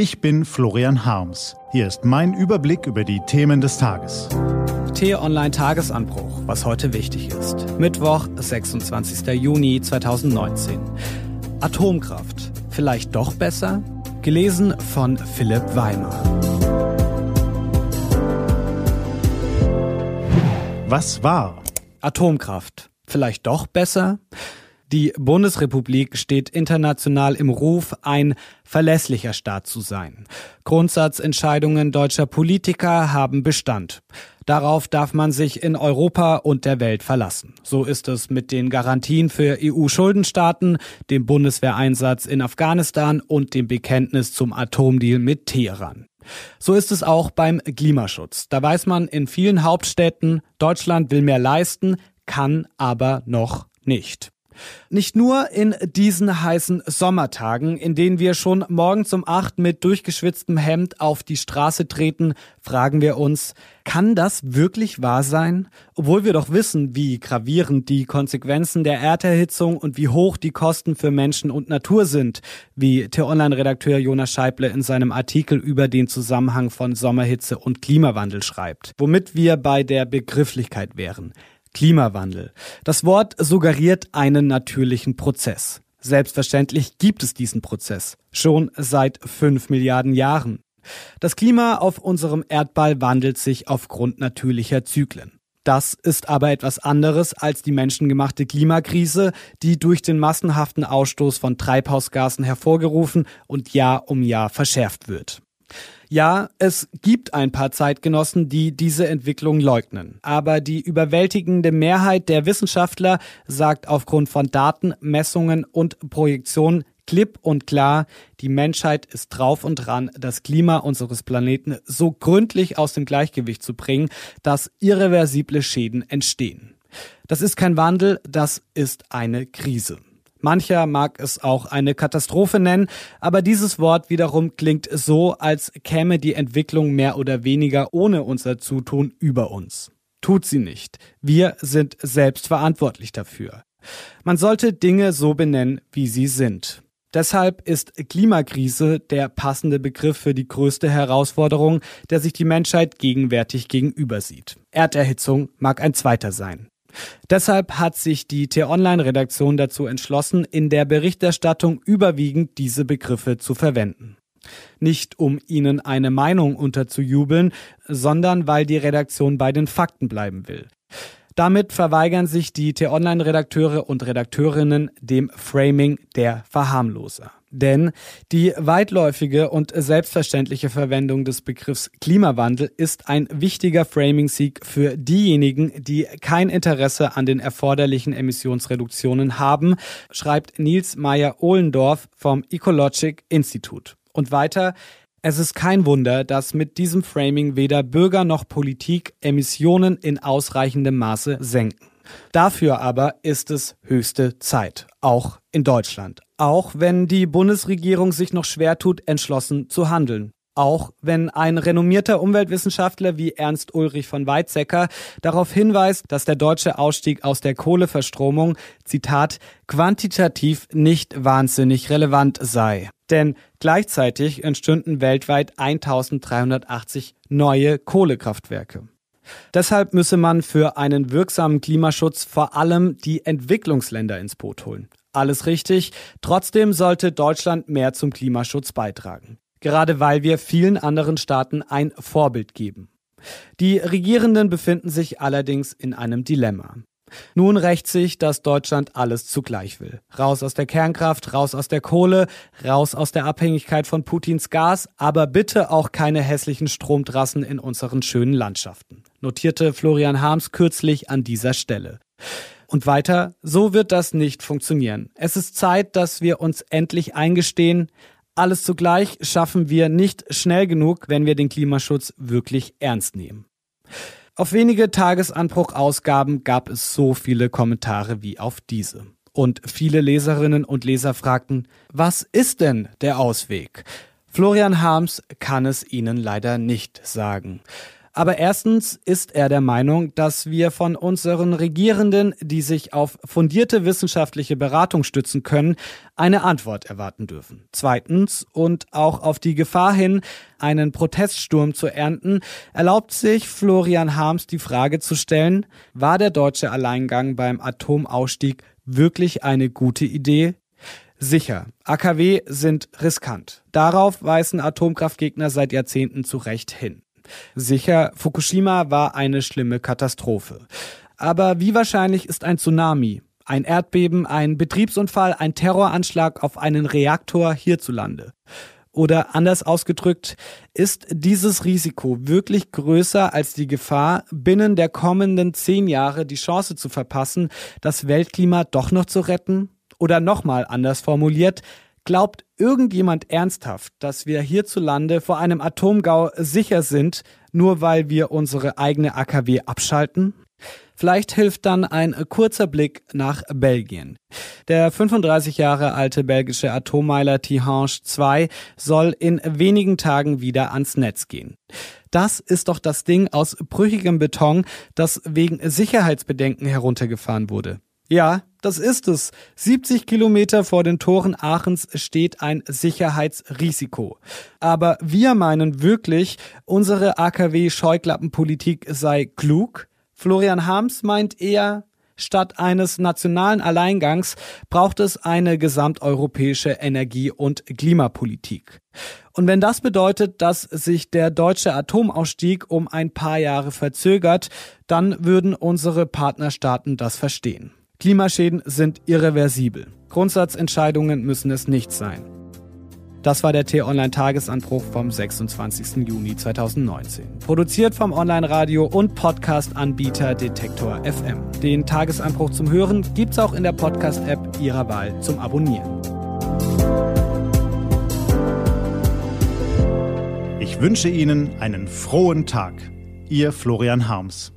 Ich bin Florian Harms. Hier ist mein Überblick über die Themen des Tages. T-Online Tagesanbruch, was heute wichtig ist. Mittwoch, 26. Juni 2019. Atomkraft. Vielleicht doch besser? Gelesen von Philipp Weimar. Was war? Atomkraft. Vielleicht doch besser? Die Bundesrepublik steht international im Ruf, ein verlässlicher Staat zu sein. Grundsatzentscheidungen deutscher Politiker haben Bestand. Darauf darf man sich in Europa und der Welt verlassen. So ist es mit den Garantien für EU-Schuldenstaaten, dem Bundeswehreinsatz in Afghanistan und dem Bekenntnis zum Atomdeal mit Teheran. So ist es auch beim Klimaschutz. Da weiß man in vielen Hauptstädten, Deutschland will mehr leisten, kann aber noch nicht. Nicht nur in diesen heißen Sommertagen, in denen wir schon morgens um acht mit durchgeschwitztem Hemd auf die Straße treten, fragen wir uns, kann das wirklich wahr sein? Obwohl wir doch wissen, wie gravierend die Konsequenzen der Erderhitzung und wie hoch die Kosten für Menschen und Natur sind, wie T-Online-Redakteur Jonas Scheible in seinem Artikel über den Zusammenhang von Sommerhitze und Klimawandel schreibt. Womit wir bei der Begrifflichkeit wären. Klimawandel. Das Wort suggeriert einen natürlichen Prozess. Selbstverständlich gibt es diesen Prozess. Schon seit fünf Milliarden Jahren. Das Klima auf unserem Erdball wandelt sich aufgrund natürlicher Zyklen. Das ist aber etwas anderes als die menschengemachte Klimakrise, die durch den massenhaften Ausstoß von Treibhausgasen hervorgerufen und Jahr um Jahr verschärft wird. Ja, es gibt ein paar Zeitgenossen, die diese Entwicklung leugnen. Aber die überwältigende Mehrheit der Wissenschaftler sagt aufgrund von Daten, Messungen und Projektionen klipp und klar, die Menschheit ist drauf und dran, das Klima unseres Planeten so gründlich aus dem Gleichgewicht zu bringen, dass irreversible Schäden entstehen. Das ist kein Wandel, das ist eine Krise. Mancher mag es auch eine Katastrophe nennen, aber dieses Wort wiederum klingt so, als käme die Entwicklung mehr oder weniger ohne unser Zutun über uns. Tut sie nicht. Wir sind selbst verantwortlich dafür. Man sollte Dinge so benennen, wie sie sind. Deshalb ist Klimakrise der passende Begriff für die größte Herausforderung, der sich die Menschheit gegenwärtig gegenüber sieht. Erderhitzung mag ein zweiter sein. Deshalb hat sich die T-Online-Redaktion dazu entschlossen, in der Berichterstattung überwiegend diese Begriffe zu verwenden. Nicht um ihnen eine Meinung unterzujubeln, sondern weil die Redaktion bei den Fakten bleiben will. Damit verweigern sich die T-Online-Redakteure und Redakteurinnen dem Framing der Verharmloser. Denn die weitläufige und selbstverständliche Verwendung des Begriffs Klimawandel ist ein wichtiger Framing-Sieg für diejenigen, die kein Interesse an den erforderlichen Emissionsreduktionen haben, schreibt Nils Meyer-Ohlendorf vom Ecologic Institute. Und weiter, es ist kein Wunder, dass mit diesem Framing weder Bürger noch Politik Emissionen in ausreichendem Maße senken. Dafür aber ist es höchste Zeit, auch in Deutschland. Auch wenn die Bundesregierung sich noch schwer tut, entschlossen zu handeln. Auch wenn ein renommierter Umweltwissenschaftler wie Ernst Ulrich von Weizsäcker darauf hinweist, dass der deutsche Ausstieg aus der Kohleverstromung, Zitat, quantitativ nicht wahnsinnig relevant sei. Denn gleichzeitig entstünden weltweit 1380 neue Kohlekraftwerke. Deshalb müsse man für einen wirksamen Klimaschutz vor allem die Entwicklungsländer ins Boot holen. Alles richtig. Trotzdem sollte Deutschland mehr zum Klimaschutz beitragen. Gerade weil wir vielen anderen Staaten ein Vorbild geben. Die Regierenden befinden sich allerdings in einem Dilemma. Nun rächt sich, dass Deutschland alles zugleich will. Raus aus der Kernkraft, raus aus der Kohle, raus aus der Abhängigkeit von Putins Gas, aber bitte auch keine hässlichen Stromtrassen in unseren schönen Landschaften, notierte Florian Harms kürzlich an dieser Stelle. Und weiter, so wird das nicht funktionieren. Es ist Zeit, dass wir uns endlich eingestehen, alles zugleich schaffen wir nicht schnell genug, wenn wir den Klimaschutz wirklich ernst nehmen. Auf wenige Tagesanbruch-Ausgaben gab es so viele Kommentare wie auf diese. Und viele Leserinnen und Leser fragten, was ist denn der Ausweg? Florian Harms kann es ihnen leider nicht sagen. Aber erstens ist er der Meinung, dass wir von unseren Regierenden, die sich auf fundierte wissenschaftliche Beratung stützen können, eine Antwort erwarten dürfen. Zweitens und auch auf die Gefahr hin, einen Proteststurm zu ernten, erlaubt sich Florian Harms die Frage zu stellen, war der deutsche Alleingang beim Atomausstieg wirklich eine gute Idee? Sicher, AKW sind riskant. Darauf weisen Atomkraftgegner seit Jahrzehnten zu Recht hin. Sicher, Fukushima war eine schlimme Katastrophe. Aber wie wahrscheinlich ist ein Tsunami, ein Erdbeben, ein Betriebsunfall, ein Terroranschlag auf einen Reaktor hierzulande? Oder anders ausgedrückt, ist dieses Risiko wirklich größer als die Gefahr, binnen der kommenden zehn Jahre die Chance zu verpassen, das Weltklima doch noch zu retten? Oder nochmal anders formuliert, glaubt irgendjemand ernsthaft, dass wir hierzulande vor einem Atomgau sicher sind, nur weil wir unsere eigene AKW abschalten? Vielleicht hilft dann ein kurzer Blick nach Belgien. Der 35 Jahre alte belgische Atommeiler Tihange 2 soll in wenigen Tagen wieder ans Netz gehen. Das ist doch das Ding aus brüchigem Beton, das wegen Sicherheitsbedenken heruntergefahren wurde. Ja, das ist es. 70 Kilometer vor den Toren Aachens steht ein Sicherheitsrisiko. Aber wir meinen wirklich, unsere AKW-Scheuklappenpolitik sei klug? Florian Harms meint eher, statt eines nationalen Alleingangs braucht es eine gesamteuropäische Energie- und Klimapolitik. Und wenn das bedeutet, dass sich der deutsche Atomausstieg um ein paar Jahre verzögert, dann würden unsere Partnerstaaten das verstehen. Klimaschäden sind irreversibel. Grundsatzentscheidungen müssen es nicht sein. Das war der T-Online-Tagesanbruch vom 26. Juni 2019. Produziert vom Online-Radio und Podcast-Anbieter Detektor FM. Den Tagesanbruch zum Hören gibt's auch in der Podcast-App Ihrer Wahl zum Abonnieren. Ich wünsche Ihnen einen frohen Tag. Ihr Florian Harms.